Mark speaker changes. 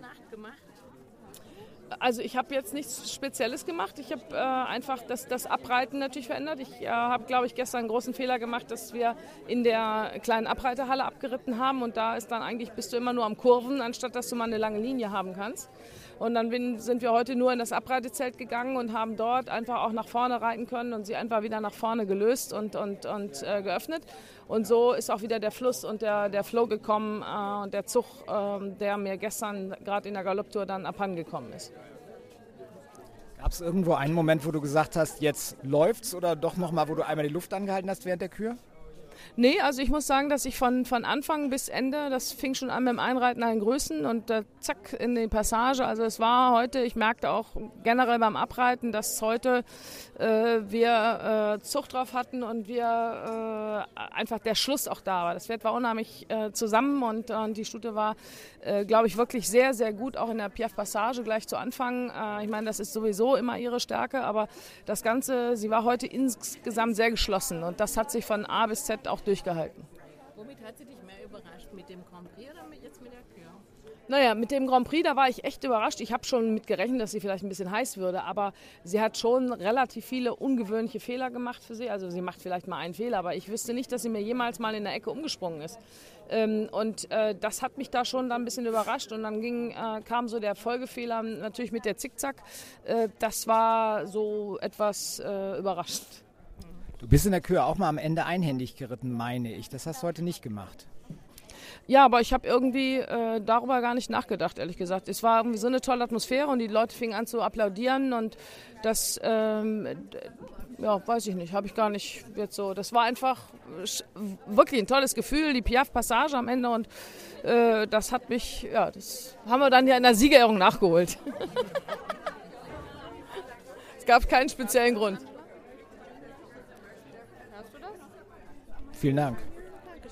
Speaker 1: Nacht gemacht?
Speaker 2: Also ich habe jetzt nichts Spezielles gemacht. Ich habe äh, einfach das, das Abreiten natürlich verändert. Ich äh, habe, glaube ich, gestern einen großen Fehler gemacht, dass wir in der kleinen Abreitehalle abgeritten haben und da ist dann eigentlich bist du immer nur am Kurven, anstatt dass du mal eine lange Linie haben kannst. Und dann bin, sind wir heute nur in das Abreitezelt gegangen und haben dort einfach auch nach vorne reiten können und sie einfach wieder nach vorne gelöst und, und, und äh, geöffnet. Und so ist auch wieder der Fluss und der, der Flow gekommen äh, und der Zug, äh, der mir gestern gerade in der Galopptour dann abhandengekommen ist.
Speaker 3: Gab es irgendwo einen Moment, wo du gesagt hast, jetzt läuft's oder doch nochmal, wo du einmal die Luft angehalten hast während der Kür?
Speaker 2: Nee, also ich muss sagen, dass ich von, von Anfang bis Ende, das fing schon an mit dem Einreiten an den Größen und äh, zack in die Passage. Also es war heute, ich merkte auch generell beim Abreiten, dass heute äh, wir äh, Zucht drauf hatten und wir äh, einfach der Schluss auch da war. Das Pferd war unheimlich äh, zusammen und, und die Stute war, äh, glaube ich, wirklich sehr, sehr gut, auch in der Piaf Passage gleich zu Anfang. ich meine, das ist sowieso immer ihre Stärke, aber das Ganze, sie war heute insgesamt sehr geschlossen und das hat sich von A bis Z auch durchgehalten.
Speaker 1: Womit hat sie dich mehr überrascht? Mit dem Grand Prix oder jetzt mit der Kür?
Speaker 2: Naja, mit dem Grand Prix, da war ich echt überrascht. Ich habe schon mit gerechnet, dass sie vielleicht ein bisschen heiß würde, aber sie hat schon relativ viele ungewöhnliche Fehler gemacht für sie. Also sie macht vielleicht mal einen Fehler, aber ich wüsste nicht, dass sie mir jemals mal in der Ecke umgesprungen ist. Ähm, und äh, das hat mich da schon dann ein bisschen überrascht. Und dann ging, äh, kam so der Folgefehler natürlich mit der Zickzack. Äh, das war so etwas äh, überraschend.
Speaker 3: Du bist in der Kür auch mal am Ende einhändig geritten, meine ich. Das hast du heute nicht gemacht.
Speaker 2: Ja, aber ich habe irgendwie äh, darüber gar nicht nachgedacht, ehrlich gesagt. Es war irgendwie so eine tolle Atmosphäre und die Leute fingen an zu applaudieren und das, ähm, ja, weiß ich nicht, habe ich gar nicht jetzt so. Das war einfach wirklich ein tolles Gefühl, die Piaf-Passage am Ende und äh, das hat mich, ja, das haben wir dann ja in der Siegerehrung nachgeholt. es gab keinen speziellen Grund.
Speaker 3: Vielen Dank.